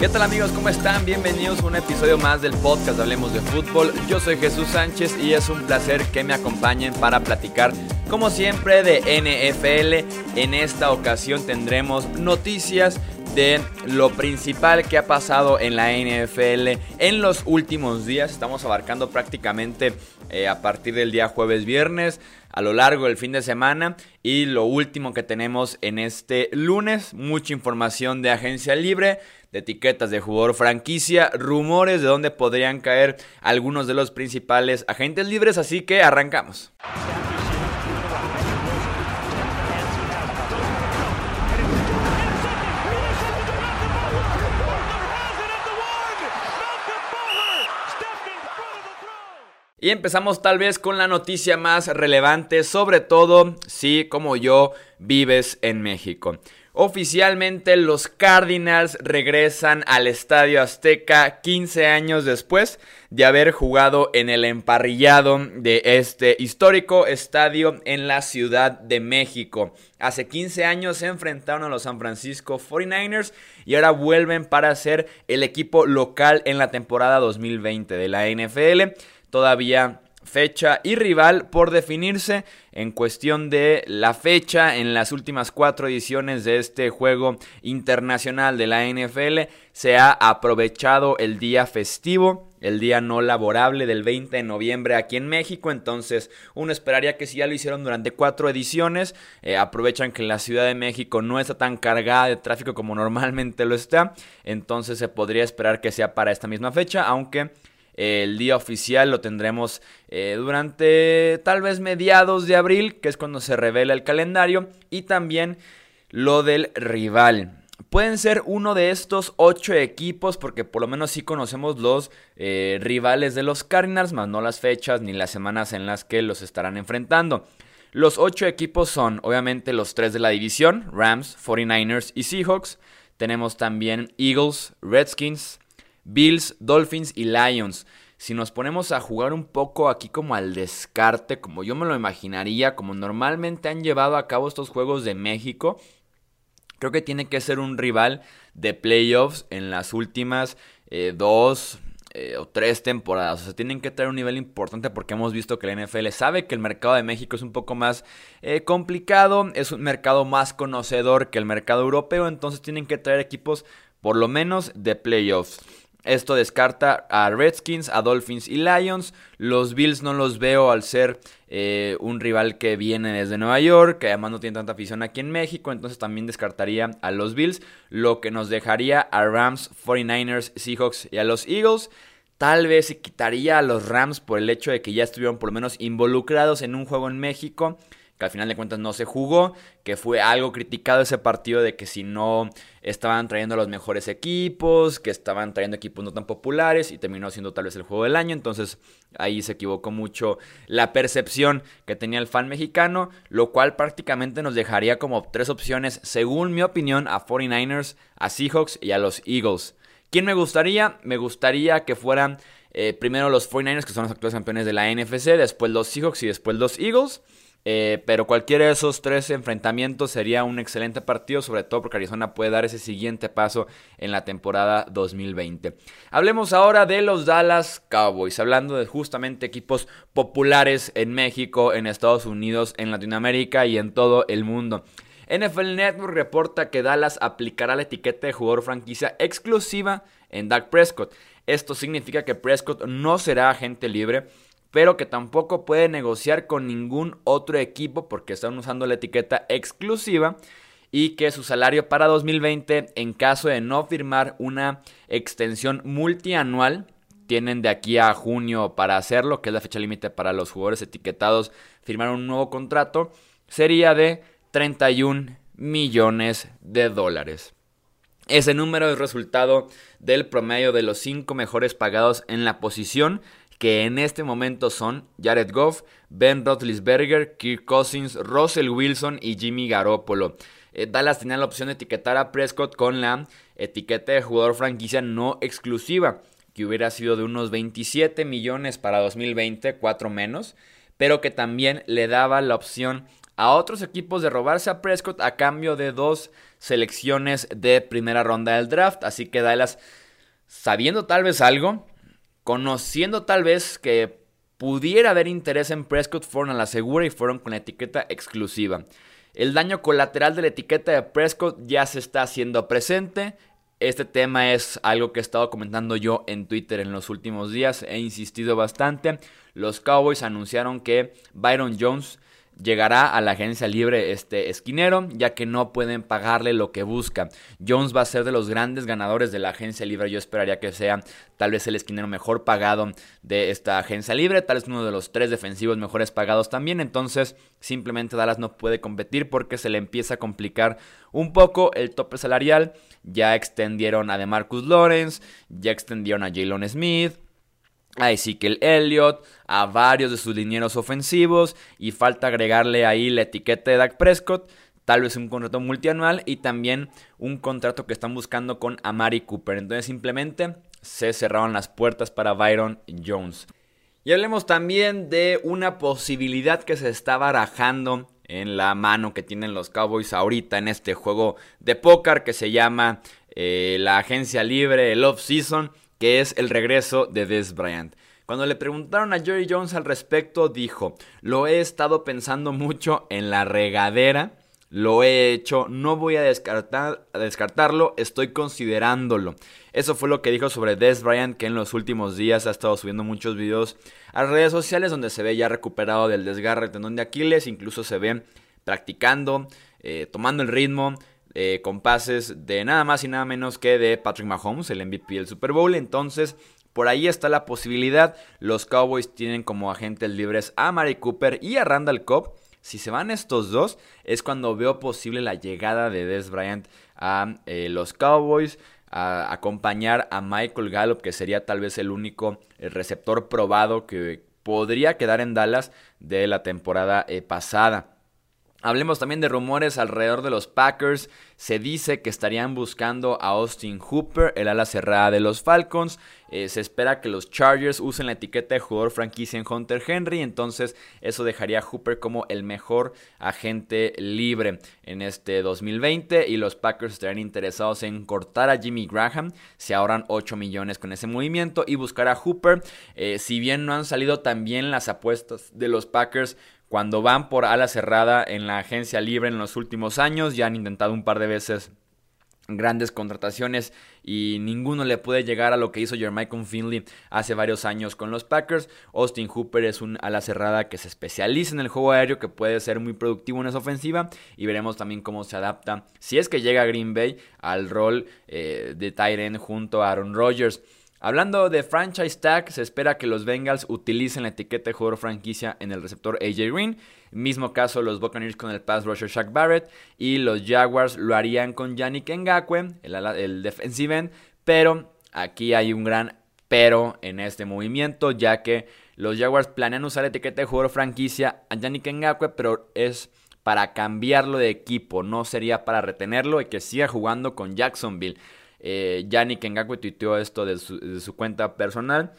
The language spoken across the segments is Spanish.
¿Qué tal amigos? ¿Cómo están? Bienvenidos a un episodio más del podcast Hablemos de Fútbol. Yo soy Jesús Sánchez y es un placer que me acompañen para platicar, como siempre, de NFL. En esta ocasión tendremos noticias de lo principal que ha pasado en la NFL en los últimos días. Estamos abarcando prácticamente eh, a partir del día jueves viernes a lo largo del fin de semana y lo último que tenemos en este lunes, mucha información de agencia libre de etiquetas de jugador franquicia, rumores de dónde podrían caer algunos de los principales agentes libres, así que arrancamos. Y empezamos tal vez con la noticia más relevante, sobre todo si como yo vives en México. Oficialmente los Cardinals regresan al Estadio Azteca 15 años después de haber jugado en el emparrillado de este histórico estadio en la Ciudad de México. Hace 15 años se enfrentaron a los San Francisco 49ers y ahora vuelven para ser el equipo local en la temporada 2020 de la NFL. Todavía fecha y rival por definirse en cuestión de la fecha en las últimas cuatro ediciones de este juego internacional de la NFL se ha aprovechado el día festivo el día no laborable del 20 de noviembre aquí en México. Entonces, uno esperaría que si ya lo hicieron durante cuatro ediciones, eh, aprovechan que la Ciudad de México no está tan cargada de tráfico como normalmente lo está. Entonces, se podría esperar que sea para esta misma fecha, aunque el día oficial lo tendremos eh, durante tal vez mediados de abril, que es cuando se revela el calendario, y también lo del rival. Pueden ser uno de estos ocho equipos, porque por lo menos sí conocemos los eh, rivales de los Cardinals, más no las fechas ni las semanas en las que los estarán enfrentando. Los ocho equipos son obviamente los tres de la división, Rams, 49ers y Seahawks. Tenemos también Eagles, Redskins, Bills, Dolphins y Lions. Si nos ponemos a jugar un poco aquí como al descarte, como yo me lo imaginaría, como normalmente han llevado a cabo estos juegos de México, creo que tiene que ser un rival de playoffs en las últimas eh, dos eh, o tres temporadas. O sea, tienen que tener un nivel importante porque hemos visto que la NFL sabe que el mercado de México es un poco más eh, complicado, es un mercado más conocedor que el mercado europeo, entonces tienen que traer equipos por lo menos de playoffs. Esto descarta a Redskins, a Dolphins y Lions. Los Bills no los veo al ser eh, un rival que viene desde Nueva York, que además no tiene tanta afición aquí en México, entonces también descartaría a los Bills, lo que nos dejaría a Rams, 49ers, Seahawks y a los Eagles. Tal vez se quitaría a los Rams por el hecho de que ya estuvieron por lo menos involucrados en un juego en México que al final de cuentas no se jugó, que fue algo criticado ese partido de que si no estaban trayendo los mejores equipos, que estaban trayendo equipos no tan populares y terminó siendo tal vez el juego del año, entonces ahí se equivocó mucho la percepción que tenía el fan mexicano, lo cual prácticamente nos dejaría como tres opciones, según mi opinión, a 49ers, a Seahawks y a los Eagles. ¿Quién me gustaría? Me gustaría que fueran eh, primero los 49ers, que son los actuales campeones de la NFC, después los Seahawks y después los Eagles. Eh, pero cualquiera de esos tres enfrentamientos sería un excelente partido, sobre todo porque Arizona puede dar ese siguiente paso en la temporada 2020. Hablemos ahora de los Dallas Cowboys, hablando de justamente equipos populares en México, en Estados Unidos, en Latinoamérica y en todo el mundo. NFL Network reporta que Dallas aplicará la etiqueta de jugador franquicia exclusiva en Dak Prescott. Esto significa que Prescott no será agente libre pero que tampoco puede negociar con ningún otro equipo porque están usando la etiqueta exclusiva y que su salario para 2020 en caso de no firmar una extensión multianual tienen de aquí a junio para hacerlo, que es la fecha límite para los jugadores etiquetados firmar un nuevo contrato, sería de 31 millones de dólares. Ese número es resultado del promedio de los cinco mejores pagados en la posición que en este momento son Jared Goff, Ben Roethlisberger, Kirk Cousins, Russell Wilson y Jimmy Garoppolo. Eh, Dallas tenía la opción de etiquetar a Prescott con la etiqueta de jugador franquicia no exclusiva, que hubiera sido de unos 27 millones para 2020, 4 menos, pero que también le daba la opción a otros equipos de robarse a Prescott a cambio de dos selecciones de primera ronda del draft. Así que Dallas, sabiendo tal vez algo, conociendo tal vez que pudiera haber interés en Prescott, fueron a la segura y fueron con la etiqueta exclusiva. El daño colateral de la etiqueta de Prescott ya se está haciendo presente. Este tema es algo que he estado comentando yo en Twitter en los últimos días. He insistido bastante. Los Cowboys anunciaron que Byron Jones llegará a la agencia libre este esquinero, ya que no pueden pagarle lo que busca. Jones va a ser de los grandes ganadores de la agencia libre. Yo esperaría que sea tal vez el esquinero mejor pagado de esta agencia libre, tal vez uno de los tres defensivos mejores pagados también. Entonces, simplemente Dallas no puede competir porque se le empieza a complicar un poco el tope salarial. Ya extendieron a DeMarcus Lawrence, ya extendieron a Jalen Smith a Ezekiel Elliott, a varios de sus linieros ofensivos y falta agregarle ahí la etiqueta de Dak Prescott, tal vez un contrato multianual y también un contrato que están buscando con Amari Cooper. Entonces simplemente se cerraron las puertas para Byron Jones. Y hablemos también de una posibilidad que se está barajando en la mano que tienen los Cowboys ahorita en este juego de póker que se llama eh, la agencia libre, el off-season que es el regreso de Des Bryant. Cuando le preguntaron a Jerry Jones al respecto, dijo, lo he estado pensando mucho en la regadera, lo he hecho, no voy a, descartar, descartarlo, estoy considerándolo. Eso fue lo que dijo sobre Des Bryant, que en los últimos días ha estado subiendo muchos videos a redes sociales donde se ve ya recuperado del desgarre del tendón de Aquiles, incluso se ve practicando, eh, tomando el ritmo, eh, con pases de nada más y nada menos que de Patrick Mahomes, el MVP del Super Bowl. Entonces, por ahí está la posibilidad. Los Cowboys tienen como agentes libres a Mari Cooper y a Randall Cobb. Si se van estos dos, es cuando veo posible la llegada de Des Bryant a eh, los Cowboys, a acompañar a Michael Gallup, que sería tal vez el único receptor probado que podría quedar en Dallas de la temporada eh, pasada. Hablemos también de rumores alrededor de los Packers. Se dice que estarían buscando a Austin Hooper, el ala cerrada de los Falcons. Eh, se espera que los Chargers usen la etiqueta de jugador franquicia en Hunter Henry. Entonces eso dejaría a Hooper como el mejor agente libre en este 2020. Y los Packers estarían interesados en cortar a Jimmy Graham. Se ahorran 8 millones con ese movimiento. Y buscar a Hooper. Eh, si bien no han salido tan bien las apuestas de los Packers cuando van por ala cerrada en la agencia libre en los últimos años. Ya han intentado un par de veces grandes contrataciones y ninguno le puede llegar a lo que hizo Jermichael Finley hace varios años con los Packers. Austin Hooper es un ala cerrada que se especializa en el juego aéreo, que puede ser muy productivo en esa ofensiva y veremos también cómo se adapta, si es que llega a Green Bay, al rol eh, de tight junto a Aaron Rodgers. Hablando de franchise tag, se espera que los Bengals utilicen la etiqueta de jugador franquicia en el receptor AJ Green. Mismo caso los Buccaneers con el pass rusher Shaq Barrett. Y los Jaguars lo harían con Yannick Ngakwe, el, el defensive end. Pero aquí hay un gran pero en este movimiento, ya que los Jaguars planean usar la etiqueta de jugador franquicia a Yannick Ngakwe, pero es para cambiarlo de equipo, no sería para retenerlo y que siga jugando con Jacksonville. Eh, Yannick Ngakwe tuiteó esto de su, cuenta personal.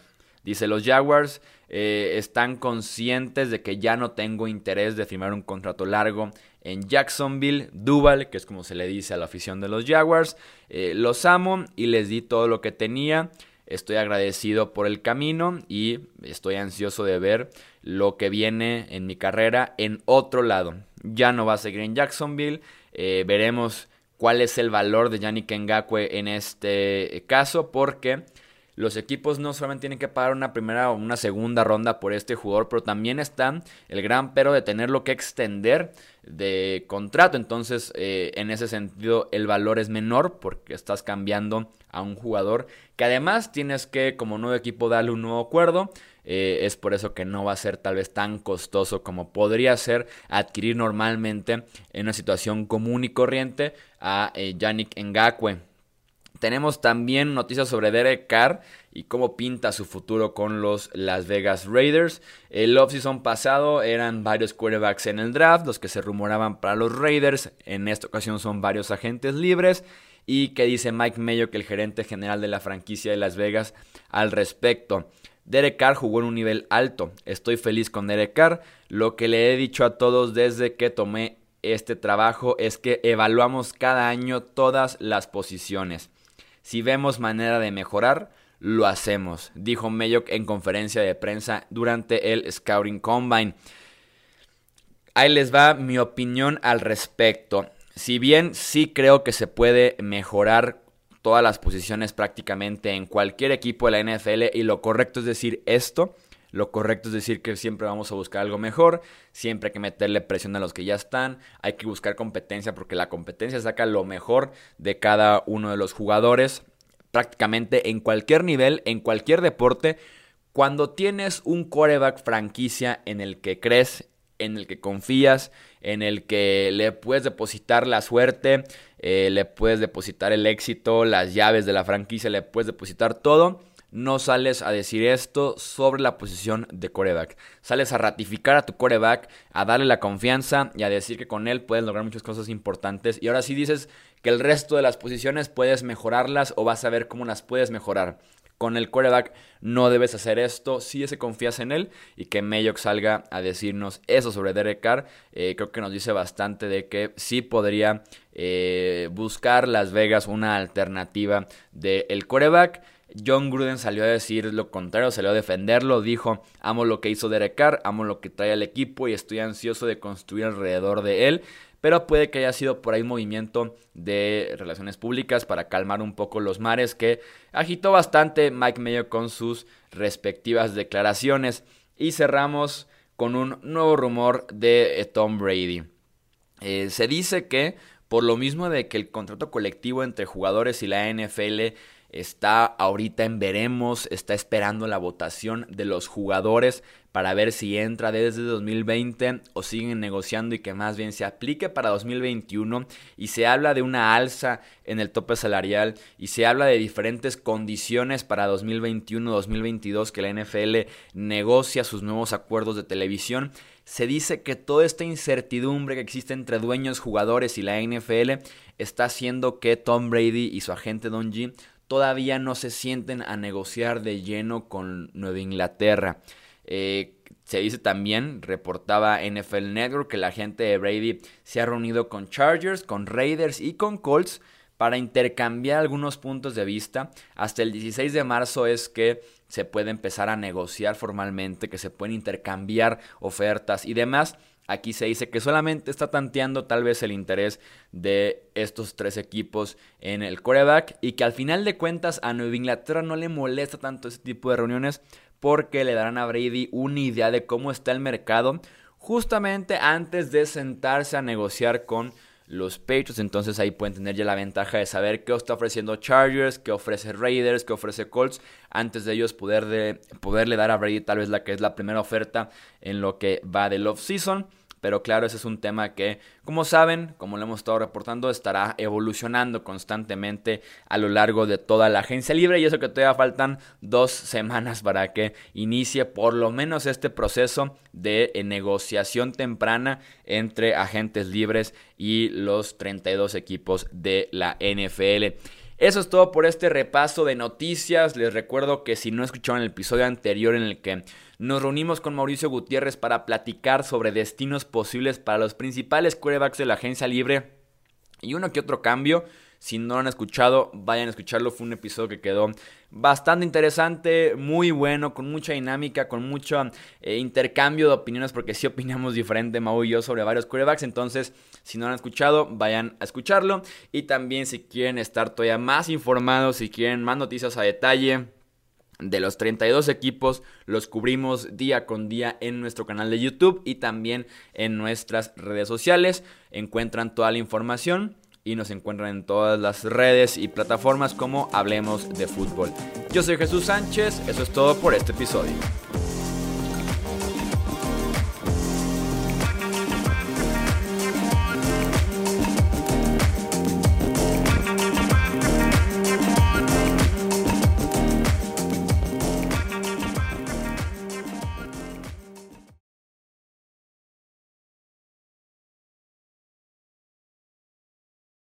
Dice, los Jaguars eh, están conscientes de que ya no tengo interés de firmar un contrato largo en Jacksonville, Duval, que es como se le dice a la afición de los Jaguars. Eh, los amo y les di todo lo que tenía. Estoy agradecido por el camino y estoy ansioso de ver lo que viene en mi carrera en otro lado. Ya no va a seguir en Jacksonville. veremos cuál es el valor de Yannick Ngakwe en este caso, porque los equipos no solamente tienen que pagar una primera o una segunda ronda por este jugador, pero también está el gran pero de tenerlo que extender de contrato. Entonces, eh, en ese sentido, el valor es menor porque estás cambiando a un jugador que además tienes que, como nuevo equipo, darle un nuevo acuerdo. Eh, es por eso que no va a ser tal vez tan costoso como podría ser adquirir normalmente en una situación común y corriente a eh, Yannick Ngakwe. Tenemos también noticias sobre Derek Carr y cómo pinta su futuro con los Las Vegas Raiders. El offseason pasado eran varios quarterbacks en el draft, los que se rumoraban para los Raiders. En esta ocasión son varios agentes libres. Y que dice Mike Mayo, que el gerente general de la franquicia de Las Vegas, al respecto. Derek Carr jugó en un nivel alto. Estoy feliz con Derek Carr. Lo que le he dicho a todos desde que tomé este trabajo es que evaluamos cada año todas las posiciones. Si vemos manera de mejorar, lo hacemos, dijo Mayock en conferencia de prensa durante el Scouting Combine. Ahí les va mi opinión al respecto. Si bien sí creo que se puede mejorar todas las posiciones prácticamente en cualquier equipo de la NFL y lo correcto es decir esto, lo correcto es decir que siempre vamos a buscar algo mejor, siempre hay que meterle presión a los que ya están, hay que buscar competencia porque la competencia saca lo mejor de cada uno de los jugadores, prácticamente en cualquier nivel, en cualquier deporte. Cuando tienes un quarterback franquicia en el que crees, en el que confías, en el que le puedes depositar la suerte, eh, le puedes depositar el éxito, las llaves de la franquicia, le puedes depositar todo. No sales a decir esto sobre la posición de coreback. Sales a ratificar a tu coreback, a darle la confianza y a decir que con él puedes lograr muchas cosas importantes. Y ahora sí dices que el resto de las posiciones puedes mejorarlas o vas a ver cómo las puedes mejorar con el quarterback no debes hacer esto. Si se confías en él y que Mayock salga a decirnos eso sobre Derek Carr. Eh, creo que nos dice bastante de que sí podría eh, buscar Las Vegas una alternativa del el quarterback. John Gruden salió a decir lo contrario, salió a defenderlo, dijo, amo lo que hizo Derek Carr, amo lo que trae al equipo y estoy ansioso de construir alrededor de él pero puede que haya sido por ahí un movimiento de relaciones públicas para calmar un poco los mares que agitó bastante Mike Mayo con sus respectivas declaraciones. Y cerramos con un nuevo rumor de Tom Brady. Eh, se dice que por lo mismo de que el contrato colectivo entre jugadores y la NFL está ahorita en veremos, está esperando la votación de los jugadores para ver si entra desde 2020 o siguen negociando y que más bien se aplique para 2021 y se habla de una alza en el tope salarial y se habla de diferentes condiciones para 2021-2022 que la NFL negocia sus nuevos acuerdos de televisión. Se dice que toda esta incertidumbre que existe entre dueños, jugadores y la NFL está haciendo que Tom Brady y su agente Don G todavía no se sienten a negociar de lleno con Nueva Inglaterra. Eh, se dice también, reportaba NFL Network, que la gente de Brady se ha reunido con Chargers, con Raiders y con Colts para intercambiar algunos puntos de vista. Hasta el 16 de marzo es que se puede empezar a negociar formalmente, que se pueden intercambiar ofertas y demás. Aquí se dice que solamente está tanteando tal vez el interés de estos tres equipos en el coreback y que al final de cuentas a Nueva Inglaterra no le molesta tanto ese tipo de reuniones porque le darán a Brady una idea de cómo está el mercado justamente antes de sentarse a negociar con los Patriots. Entonces ahí pueden tener ya la ventaja de saber qué está ofreciendo Chargers, qué ofrece Raiders, qué ofrece Colts, antes de ellos poder de, poderle dar a Brady tal vez la que es la primera oferta en lo que va del off-season. Pero claro, ese es un tema que, como saben, como lo hemos estado reportando, estará evolucionando constantemente a lo largo de toda la agencia libre. Y eso que todavía faltan dos semanas para que inicie por lo menos este proceso de eh, negociación temprana entre agentes libres y los 32 equipos de la NFL. Eso es todo por este repaso de noticias. Les recuerdo que si no escucharon el episodio anterior en el que nos reunimos con Mauricio Gutiérrez para platicar sobre destinos posibles para los principales quarterbacks de la agencia libre y uno que otro cambio. Si no lo han escuchado, vayan a escucharlo. Fue un episodio que quedó bastante interesante, muy bueno, con mucha dinámica, con mucho eh, intercambio de opiniones, porque sí opinamos diferente, Mau y yo, sobre varios quarterbacks. Entonces, si no lo han escuchado, vayan a escucharlo. Y también, si quieren estar todavía más informados, si quieren más noticias a detalle de los 32 equipos los cubrimos día con día en nuestro canal de YouTube y también en nuestras redes sociales. Encuentran toda la información y nos encuentran en todas las redes y plataformas como Hablemos de Fútbol. Yo soy Jesús Sánchez, eso es todo por este episodio.